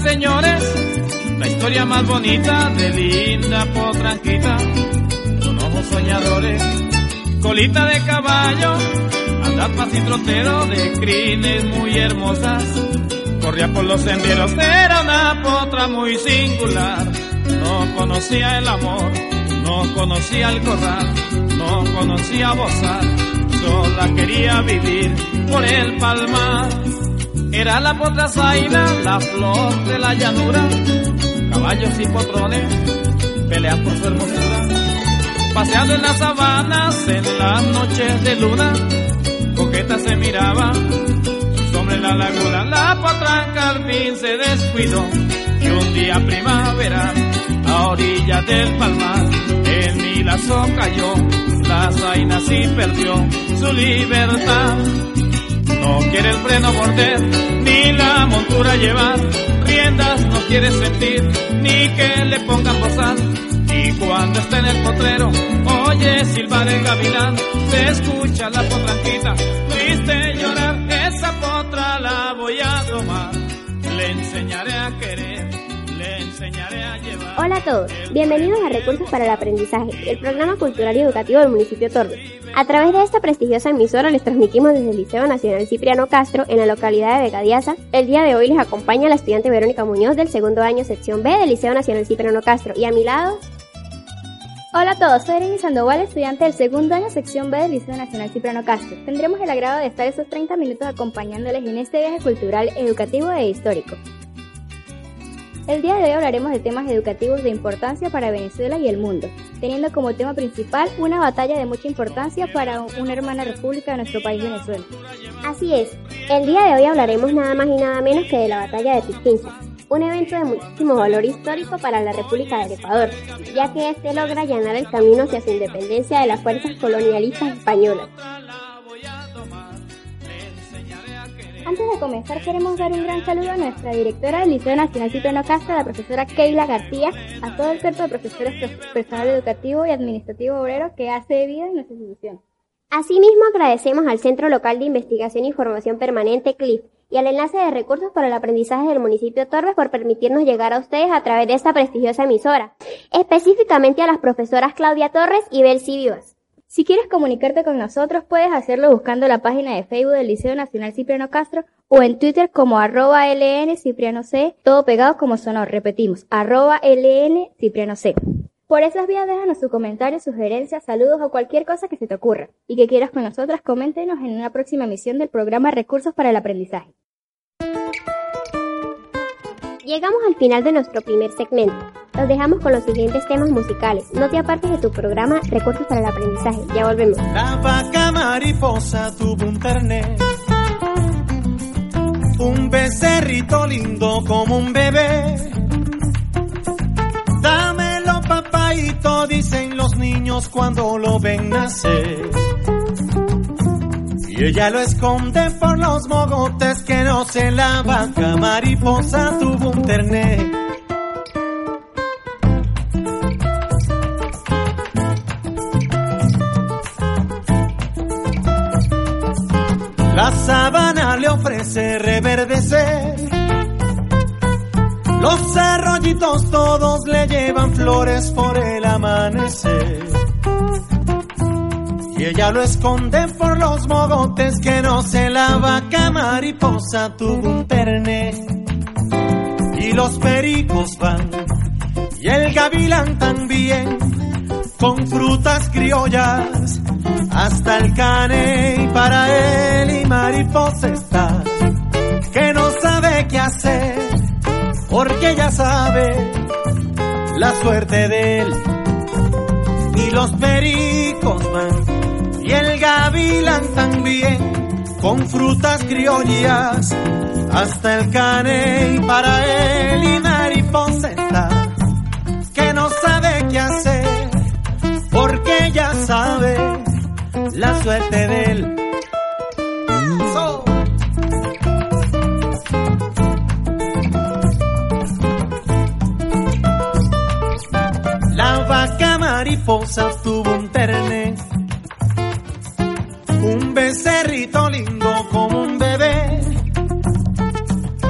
señores, la historia más bonita de linda potranquita, con ojos soñadores, colita de caballo, andar sin trotero de crines muy hermosas. Corría por los senderos, era una potra muy singular. No conocía el amor, no conocía el corral, no conocía bozar, sola quería vivir por el palmar. Era la potra zaina, la flor de la llanura, caballos y potrones pelean por su hermosura. Paseando en las sabanas en las noches de luna, coqueta se miraba sobre la laguna. La potranca al fin se descuidó y un día primavera a orillas del palmar en mi lazo cayó. La zaina sí perdió su libertad. No quiere el freno morder, ni la montura llevar. Riendas no quiere sentir, ni que le pongan bozal. Y cuando está en el potrero, oye silbar el gavilán. Se escucha la potranquita, triste llorar. Esa potra la voy a tomar. Le enseñaré a querer, Hola a todos, bienvenidos a Recursos para el Aprendizaje, el programa cultural y educativo del municipio Torres. A través de esta prestigiosa emisora les transmitimos desde el Liceo Nacional Cipriano Castro en la localidad de Vegadiaza. El día de hoy les acompaña la estudiante Verónica Muñoz del segundo año sección B del Liceo Nacional Cipriano Castro y a mi lado Hola a todos, soy Irene Sandoval, estudiante del segundo año sección B del Liceo Nacional Cipriano Castro. Tendremos el agrado de estar estos 30 minutos acompañándoles en este viaje cultural, educativo e histórico. El día de hoy hablaremos de temas educativos de importancia para Venezuela y el mundo, teniendo como tema principal una batalla de mucha importancia para una hermana república de nuestro país Venezuela. Así es, el día de hoy hablaremos nada más y nada menos que de la batalla de Pichincha, un evento de muchísimo valor histórico para la República del Ecuador, ya que este logra allanar el camino hacia su independencia de las fuerzas colonialistas españolas. Antes de comenzar queremos dar un gran saludo a nuestra directora del Liceo Nacional Cipriano Castro, la profesora Keila García, a todo el cuerpo de profesores, personal educativo y administrativo obrero que hace vida en nuestra institución. Asimismo agradecemos al Centro Local de Investigación y Formación Permanente CLIF y al Enlace de Recursos para el Aprendizaje del municipio Torres por permitirnos llegar a ustedes a través de esta prestigiosa emisora, específicamente a las profesoras Claudia Torres y Belsi Vivas. Si quieres comunicarte con nosotros, puedes hacerlo buscando la página de Facebook del Liceo Nacional Cipriano Castro o en Twitter como arroba LN Cipriano C, todo pegado como sonó, repetimos, arroba LN Cipriano C. Por esas vías déjanos su comentario, sugerencias, saludos o cualquier cosa que se te ocurra y que quieras con nosotras, coméntenos en una próxima emisión del programa Recursos para el Aprendizaje. Llegamos al final de nuestro primer segmento. Los dejamos con los siguientes temas musicales. No te apartes de tu programa Recursos para el Aprendizaje. Ya volvemos. La vaca mariposa tuvo un terné. Un becerrito lindo como un bebé. Dámelo, papaito, dicen los niños cuando lo ven nacer. Y ella lo esconde por los mogotes que no se la vaca mariposa tuvo un terné. Sabana le ofrece reverdecer. Los arroyitos todos le llevan flores por el amanecer. Y ella lo esconde por los mogotes que no se la vaca mariposa tuvo un. Y los pericos van, y el gavilán también, con frutas criollas, hasta el cane y para él y mariposa está, que no sabe qué hacer, porque ya sabe la suerte de él. Y los pericos van, y el gavilán también, con frutas criollas, hasta el cane y para él y mariposa la suerte de él. So. La vaca mariposa tuvo un terné, un becerrito lindo como un bebé,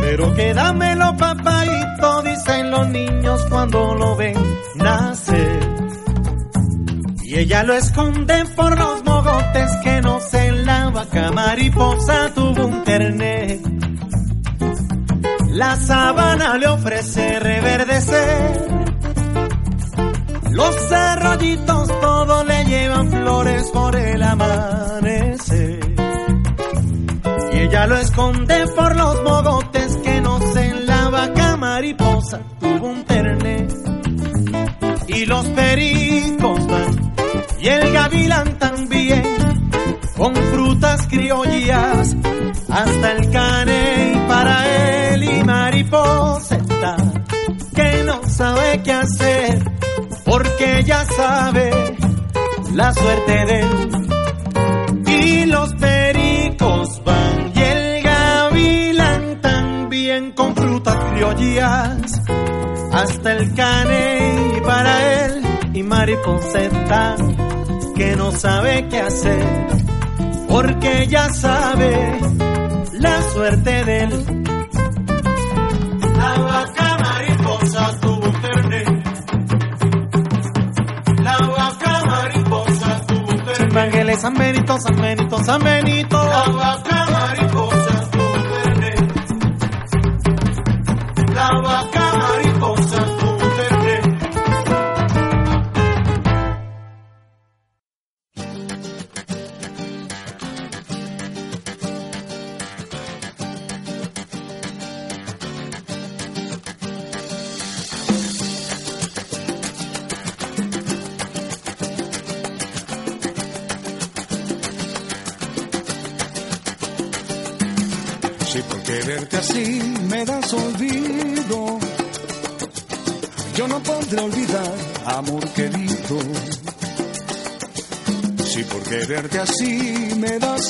pero quédamelo papá los niños cuando lo ven nacer. Y ella lo esconde por los mogotes que no se la vaca mariposa tuvo un terné. La sabana le ofrece reverdecer. Los arroyitos todos le llevan flores por el amanecer. Y ella lo esconde por los mogotes que no se la vaca mariposa tuvo un terné. Y los pericos van, y el gavilán también, con frutas criollas, hasta el caney para él y mariposa está, que no sabe qué hacer, porque ya sabe la suerte de él. Y los pericos van y el gavilán también con frutas criollas hasta el caney para él y mariposeta que no sabe qué hacer porque ya sabe la suerte de él. La vaca mariposa tuvo un terné. La vaca mariposa tuvo un. Ángeles, San Benito, San Benito, San Benito. La vaca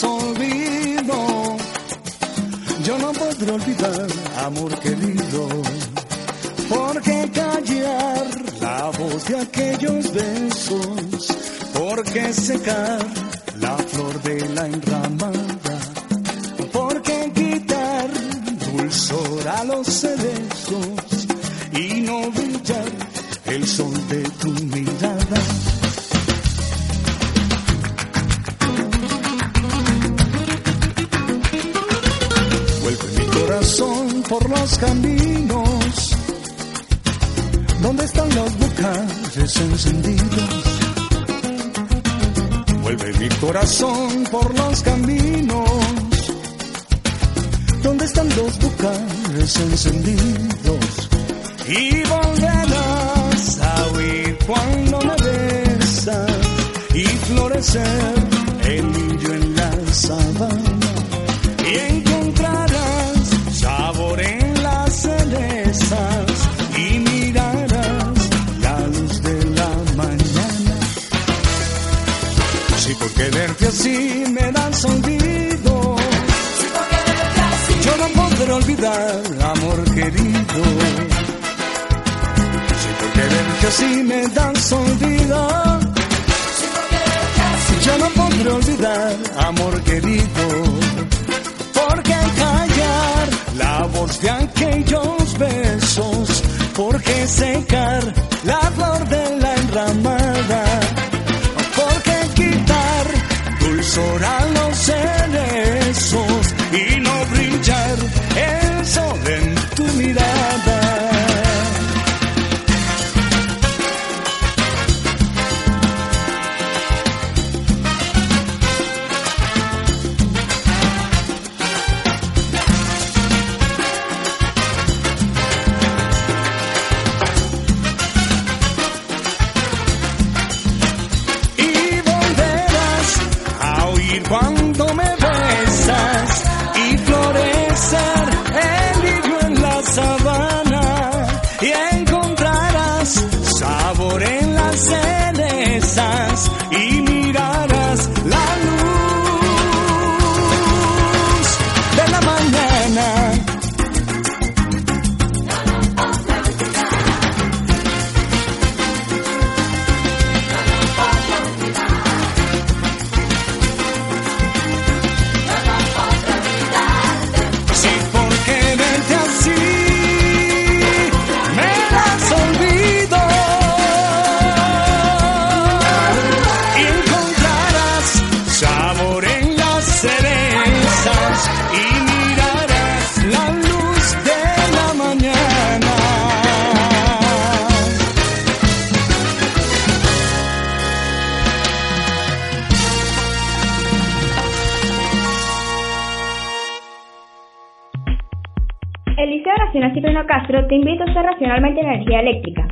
olvido. Yo no podré olvidar, amor querido. Porque callar la voz de aquellos besos. Porque secar la flor de la enramada porque quitar dulzor a los cerezos caminos donde están los bucares encendidos. Vuelve mi corazón por los caminos donde están los bucares encendidos y volverás a oír cuando me besas y florecer el lirio en la sabana así me das olvido yo no podré olvidar, amor querido. Sí, porque verte así me das olvido. Yo no podré olvidar, amor querido. Porque callar la voz de aquellos besos. Porque secar la flor de la enramada. Porque quitar dulzor a los cerezos y no brillar el sol en tu mirada. Cipriano Castro te invita a usar racionalmente energía eléctrica.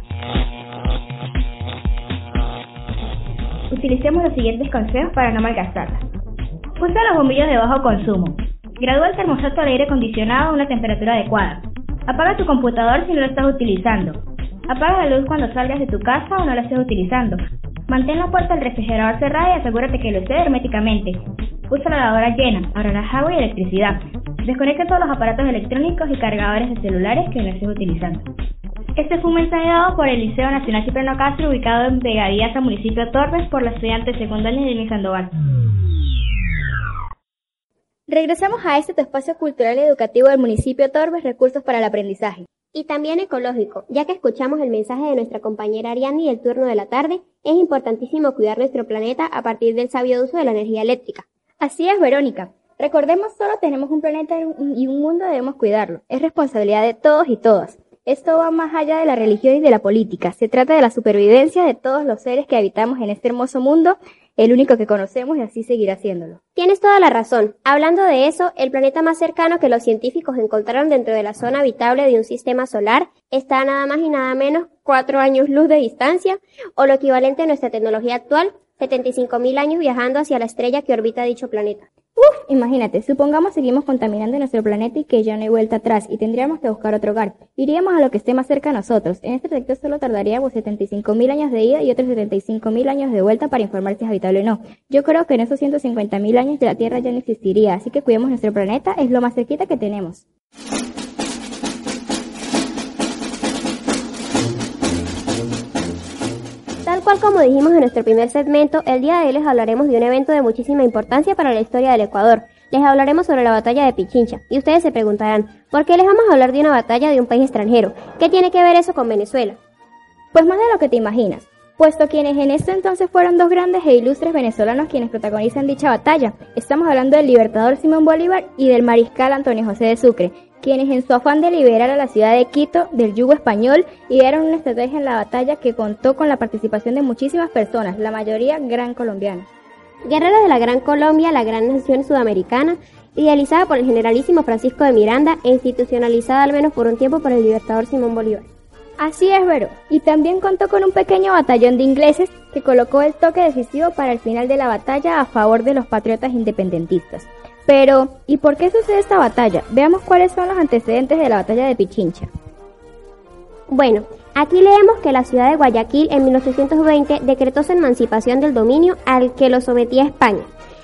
Utilicemos los siguientes consejos para no malgastarla. Usa los bombillos de bajo consumo. Gradúa el termostato al aire acondicionado a una temperatura adecuada. Apaga tu computador si no lo estás utilizando. Apaga la luz cuando salgas de tu casa o no la estés utilizando. Mantén la puerta del refrigerador cerrada y asegúrate que lo esté herméticamente. Usa la lavadora llena, ahorrarás agua y electricidad. Desconecta todos los aparatos electrónicos y cargadores de celulares que no estés utilizando. Este fue un mensaje dado por el Liceo Nacional Cipriano Castro, ubicado en Vegadías, municipio de Torres, por la estudiante secundaria de Sandoval. Regresamos a este espacio cultural y educativo del municipio de Torres, Recursos para el Aprendizaje. Y también ecológico, ya que escuchamos el mensaje de nuestra compañera Ariani del turno de la tarde, es importantísimo cuidar nuestro planeta a partir del sabio uso de la energía eléctrica. Así es, Verónica. Recordemos, solo tenemos un planeta y un mundo debemos cuidarlo. Es responsabilidad de todos y todas. Esto va más allá de la religión y de la política. Se trata de la supervivencia de todos los seres que habitamos en este hermoso mundo, el único que conocemos y así seguirá haciéndolo. Tienes toda la razón. Hablando de eso, el planeta más cercano que los científicos encontraron dentro de la zona habitable de un sistema solar está nada más y nada menos cuatro años luz de distancia, o lo equivalente a nuestra tecnología actual, 75.000 años viajando hacia la estrella que orbita dicho planeta. Uf, imagínate, supongamos seguimos contaminando nuestro planeta y que ya no hay vuelta atrás y tendríamos que buscar otro hogar. Iríamos a lo que esté más cerca a nosotros. En este trayecto solo tardaríamos 75.000 años de ida y otros 75.000 años de vuelta para informar si es habitable o no. Yo creo que en esos 150.000 años de la Tierra ya no existiría, así que cuidemos nuestro planeta, es lo más cerquita que tenemos. Cual como dijimos en nuestro primer segmento, el día de hoy les hablaremos de un evento de muchísima importancia para la historia del Ecuador. Les hablaremos sobre la batalla de Pichincha. Y ustedes se preguntarán, ¿por qué les vamos a hablar de una batalla de un país extranjero? ¿Qué tiene que ver eso con Venezuela? Pues más de lo que te imaginas, puesto quienes en este entonces fueron dos grandes e ilustres venezolanos quienes protagonizan dicha batalla. Estamos hablando del libertador Simón Bolívar y del mariscal Antonio José de Sucre, quienes en su afán de liberar a la ciudad de Quito del yugo español idearon una estrategia en la batalla que contó con la participación de muchísimas personas, la mayoría gran colombianos. Guerreros de la Gran Colombia, la gran nación sudamericana, idealizada por el generalísimo Francisco de Miranda e institucionalizada al menos por un tiempo por el libertador Simón Bolívar. Así es, Vero. Y también contó con un pequeño batallón de ingleses que colocó el toque decisivo para el final de la batalla a favor de los patriotas independentistas. Pero, ¿y por qué sucede esta batalla? Veamos cuáles son los antecedentes de la batalla de Pichincha. Bueno, aquí leemos que la ciudad de Guayaquil en 1820 decretó su emancipación del dominio al que lo sometía España,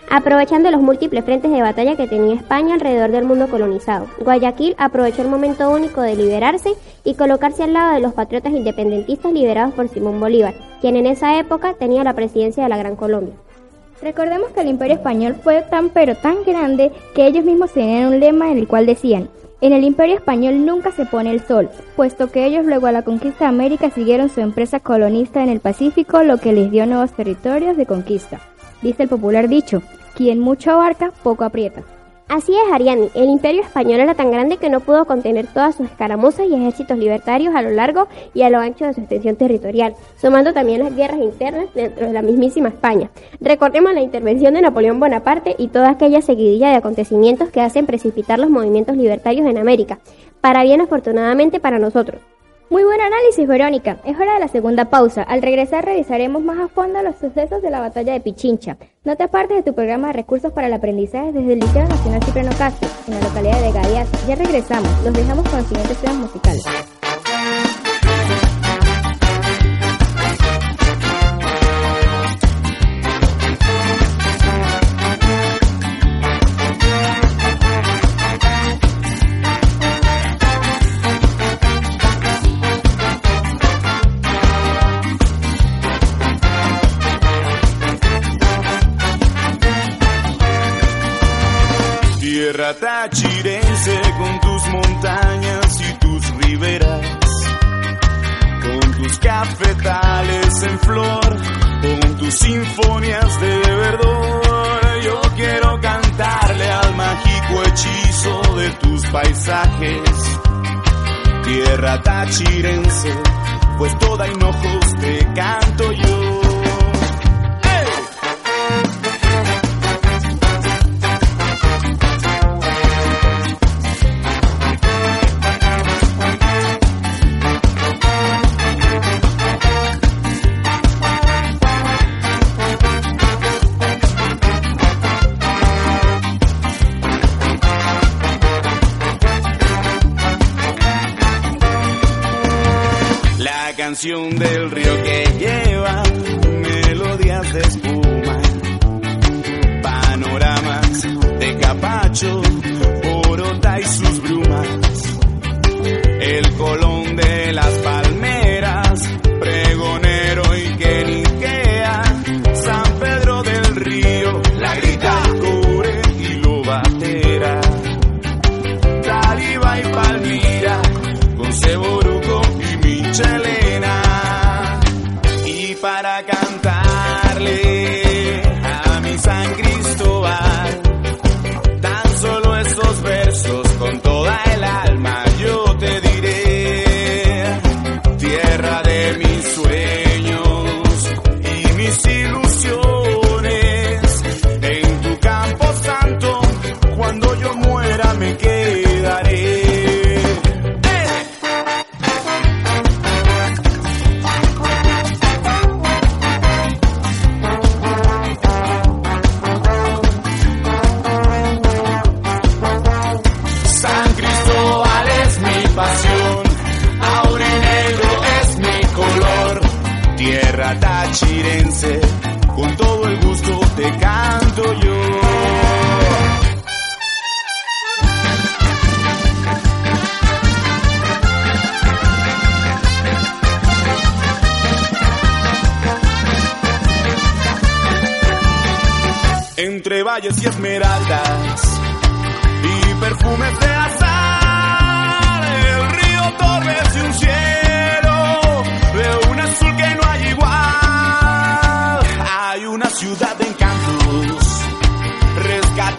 aprovechando los múltiples frentes de batalla que tenía España alrededor del mundo colonizado. Guayaquil aprovechó el momento único de liberarse y colocarse al lado de los patriotas independentistas liderados por Simón Bolívar, quien en esa época tenía la presidencia de la Gran Colombia. Recordemos que el imperio español fue tan pero tan grande que ellos mismos tenían un lema en el cual decían, en el imperio español nunca se pone el sol, puesto que ellos luego a la conquista de América siguieron su empresa colonista en el Pacífico, lo que les dio nuevos territorios de conquista. Dice el popular dicho, quien mucho abarca, poco aprieta. Así es, Ariani. El imperio español era tan grande que no pudo contener todas sus escaramuzas y ejércitos libertarios a lo largo y a lo ancho de su extensión territorial, sumando también las guerras internas dentro de la mismísima España. Recordemos la intervención de Napoleón Bonaparte y toda aquella seguidilla de acontecimientos que hacen precipitar los movimientos libertarios en América, para bien afortunadamente para nosotros. Muy buen análisis, Verónica. Es hora de la segunda pausa. Al regresar revisaremos más a fondo los sucesos de la batalla de Pichincha. No te apartes de tu programa de recursos para el aprendizaje desde el Liceo Nacional Cipriano Castro, en la localidad de Gadias. Ya regresamos. Los dejamos con los siguientes temas musicales. Tachirense con tus montañas y tus riberas, con tus cafetales en flor, con tus sinfonías de verdor. Yo quiero cantarle al mágico hechizo de tus paisajes, tierra tachirense, pues toda hinojos te canto yo. Canción del río que lleva melodías de espuma, panoramas de capacho,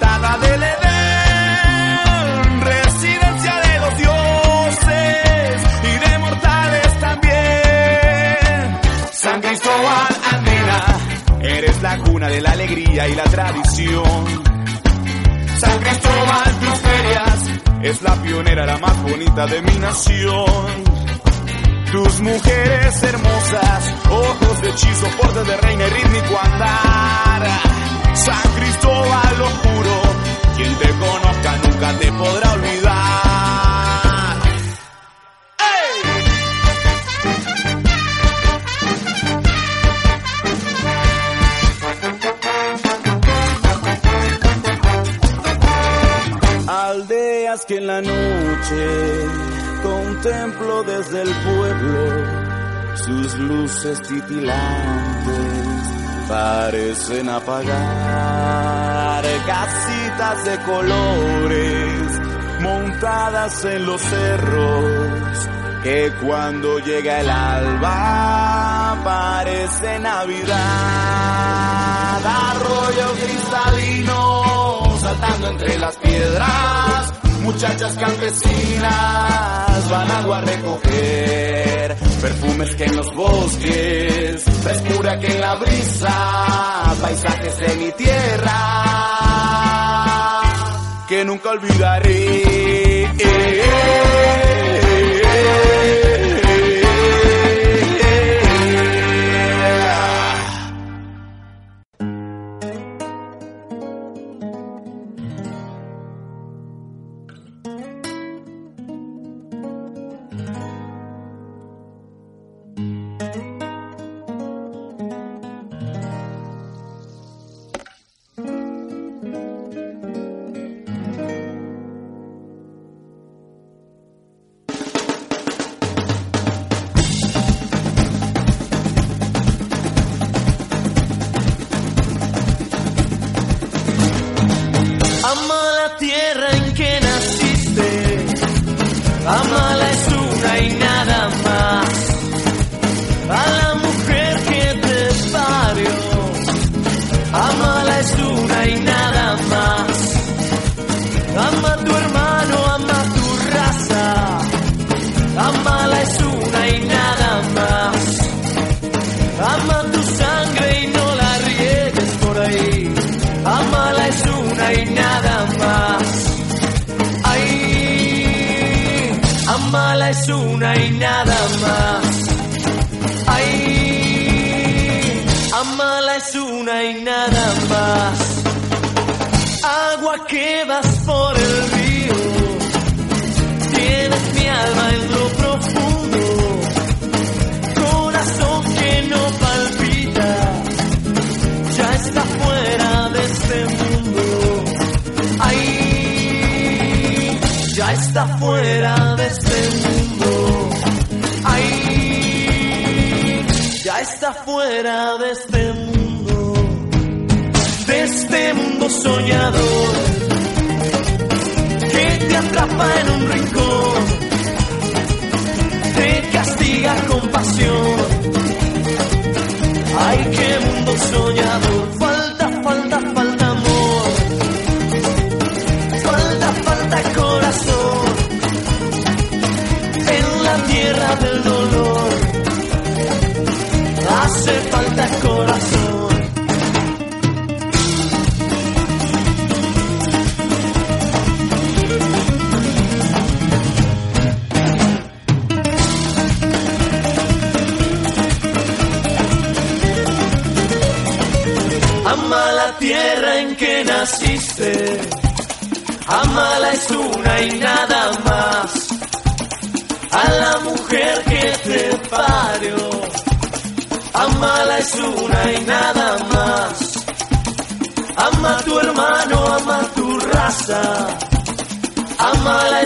rescatada del Edén, residencia de los dioses y de mortales también. San Cristóbal Andina, eres la cuna de la alegría y la tradición. San Cristóbal, tus ferias, es la pionera, la más bonita de mi nación. Tus mujeres hermosas, ojos de hechizo, porte de reina y rítmico andar. San Cristóbal, lo juro, quien te conozca nunca te podrá olvidar. Aldeas que en la noche contemplo desde el pueblo, sus luces titilantes parecen apagar. Casitas de colores montadas en los cerros, que cuando llega el alba parece Navidad. Arroyo cristalino saltando entre las piedras. Muchachas campesinas van agua a recoger perfumes que en los bosques, frescura que en la brisa, paisajes de mi tierra que nunca olvidaré. es una y nada más. Agua que vas por el río, tienes mi alma en lo profundo, corazón que no palpita, ya está fuera de este mundo. Ahí, ya está fuera de este mundo. Ahí, ya está fuera de este mundo este mundo soñador que te atrapa en un rincón, te castiga con pasión. Ay, qué mundo soñador,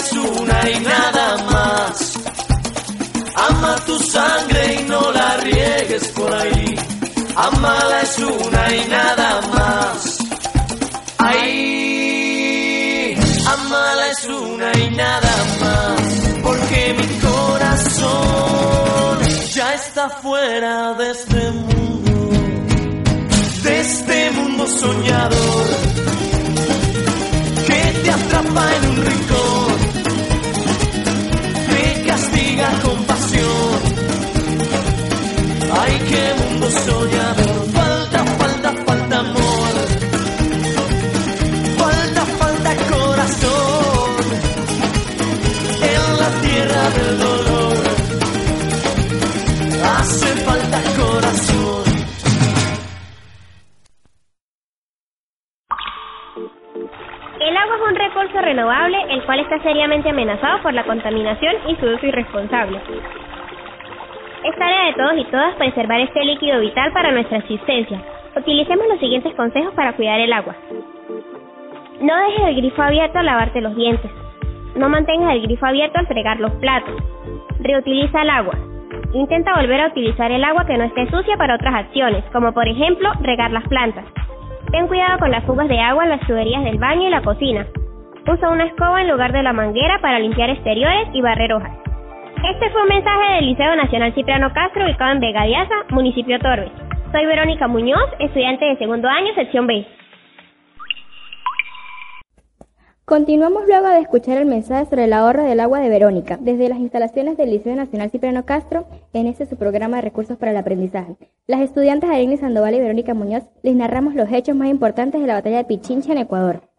es una y nada más. Ama tu sangre y no la riegues por ahí. Amala es una y nada más. Ay, amala es una y nada más. Porque mi corazón ya está fuera de este mundo, de este mundo soñador que te atrapa en un rincón, castiga con pasión. Ay, qué mundo soñador, seriamente amenazado por la contaminación y su uso irresponsable. Es tarea de todos y todas preservar este líquido vital para nuestra existencia. Utilicemos los siguientes consejos para cuidar el agua. No dejes el grifo abierto al lavarte los dientes. No mantengas el grifo abierto al fregar los platos. Reutiliza el agua. Intenta volver a utilizar el agua que no esté sucia para otras acciones, como por ejemplo regar las plantas. Ten cuidado con las fugas de agua en las tuberías del baño y la cocina. Usa una escoba en lugar de la manguera para limpiar exteriores y barrer hojas. Este fue un mensaje del Liceo Nacional Cipriano Castro ubicado en Vega Diaza, municipio Torres. Soy Verónica Muñoz, estudiante de segundo año, sección B. Continuamos luego de escuchar el mensaje sobre el ahorro del agua de Verónica, desde las instalaciones del Liceo Nacional Cipriano Castro, en este su programa de recursos para el aprendizaje. Las estudiantes Arena Sandoval y Verónica Muñoz les narramos los hechos más importantes de la batalla de Pichincha en Ecuador.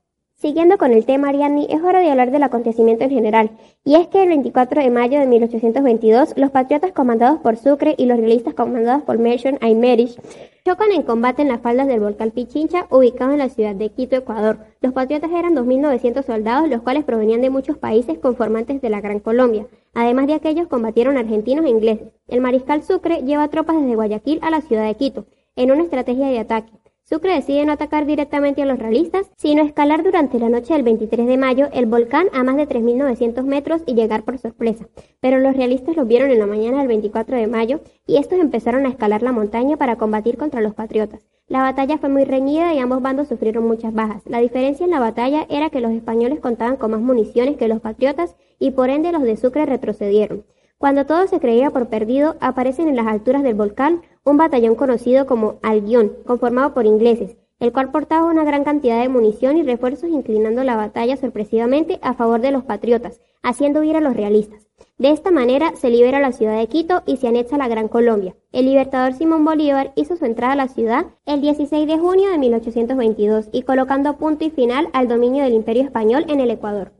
Siguiendo con el tema, Ariadne, es hora de hablar del acontecimiento en general. Y es que el 24 de mayo de 1822, los patriotas comandados por Sucre y los realistas comandados por Merchant Aymerich chocan en combate en las faldas del volcán Pichincha, ubicado en la ciudad de Quito, Ecuador. Los patriotas eran 2.900 soldados, los cuales provenían de muchos países conformantes de la Gran Colombia. Además de aquellos, combatieron argentinos e ingleses. El mariscal Sucre lleva tropas desde Guayaquil a la ciudad de Quito, en una estrategia de ataque. Sucre decide no atacar directamente a los realistas, sino escalar durante la noche del 23 de mayo el volcán a más de 3.900 metros y llegar por sorpresa. Pero los realistas los vieron en la mañana del 24 de mayo y estos empezaron a escalar la montaña para combatir contra los patriotas. La batalla fue muy reñida y ambos bandos sufrieron muchas bajas. La diferencia en la batalla era que los españoles contaban con más municiones que los patriotas y por ende los de Sucre retrocedieron. Cuando todo se creía por perdido, aparecen en las alturas del volcán un batallón conocido como Albión, conformado por ingleses, el cual portaba una gran cantidad de munición y refuerzos inclinando la batalla sorpresivamente a favor de los patriotas, haciendo huir a los realistas. De esta manera se libera la ciudad de Quito y se anexa la Gran Colombia. El libertador Simón Bolívar hizo su entrada a la ciudad el 16 de junio de 1822 y colocando punto y final al dominio del Imperio Español en el Ecuador.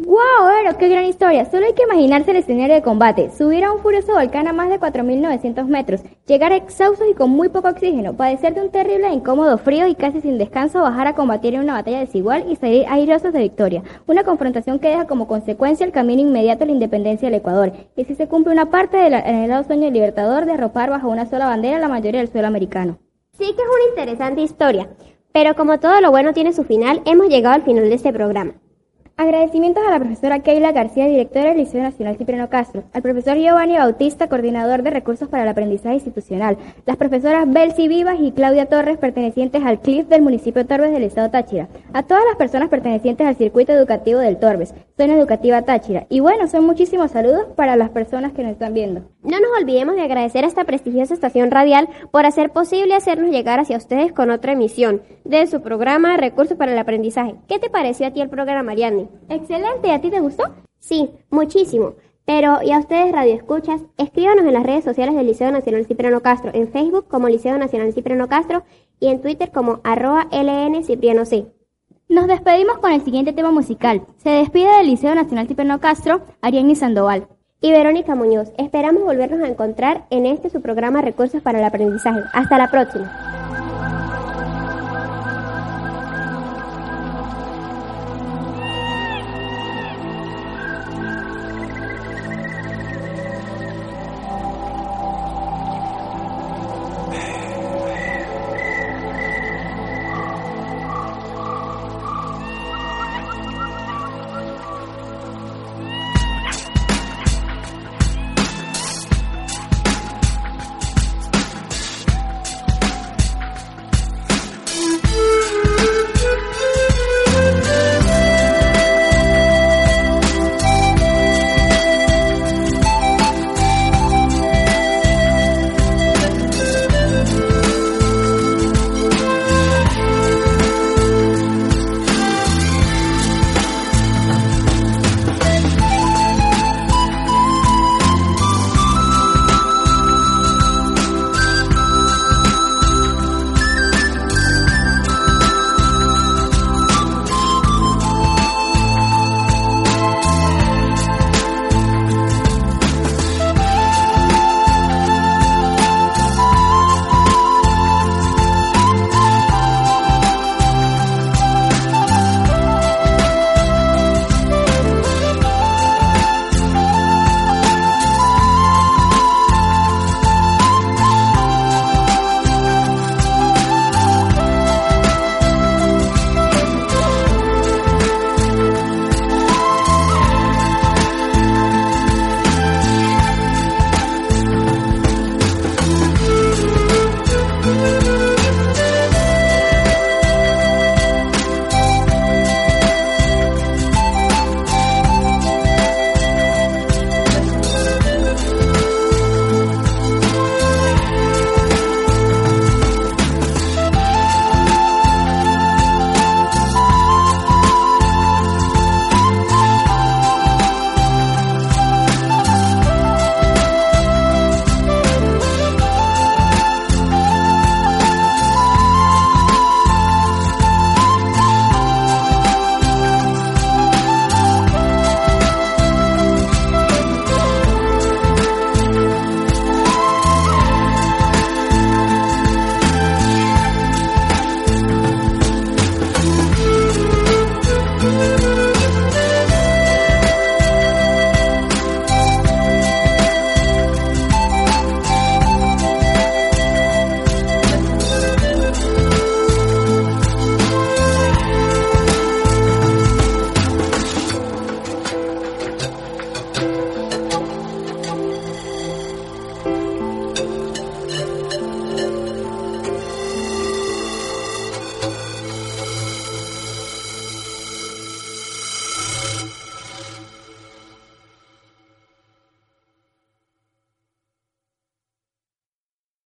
¡Wow! Vero, qué gran historia. Solo hay que imaginarse el escenario de combate. Subir a un furioso volcán a más de 4.900 metros, llegar exhaustos y con muy poco oxígeno, padecer de un terrible e incómodo frío y casi sin descanso bajar a combatir en una batalla desigual y salir airosos de victoria. Una confrontación que deja como consecuencia el camino inmediato a la independencia del Ecuador. Y si se cumple una parte del anhelado sueño del libertador de arropar bajo una sola bandera la mayoría del suelo americano. Sí que es una interesante historia, pero como todo lo bueno tiene su final, hemos llegado al final de este programa. Agradecimientos a la profesora Keila García, directora del Liceo Nacional Cipriano Castro, al profesor Giovanni Bautista, coordinador de recursos para el aprendizaje institucional, las profesoras Belsi Vivas y Claudia Torres, pertenecientes al CLIF del municipio Torbes del estado Táchira, a todas las personas pertenecientes al circuito educativo del Torbes, zona educativa Táchira. Y bueno, son muchísimos saludos para las personas que nos están viendo. No nos olvidemos de agradecer a esta prestigiosa estación radial por hacer posible hacernos llegar hacia ustedes con otra emisión de su programa Recursos para el Aprendizaje. ¿Qué te pareció a ti el programa, Mariani? Excelente, ¿a ti te gustó? Sí, muchísimo. Pero, y a ustedes Radio Escuchas, escríbanos en las redes sociales del Liceo Nacional Cipriano Castro, en Facebook como Liceo Nacional Cipriano Castro y en Twitter como arroba LN Cipriano C. Nos despedimos con el siguiente tema musical. Se despide del Liceo Nacional Cipriano Castro, Ariadne Sandoval. Y Verónica Muñoz. Esperamos volvernos a encontrar en este su programa Recursos para el Aprendizaje. Hasta la próxima.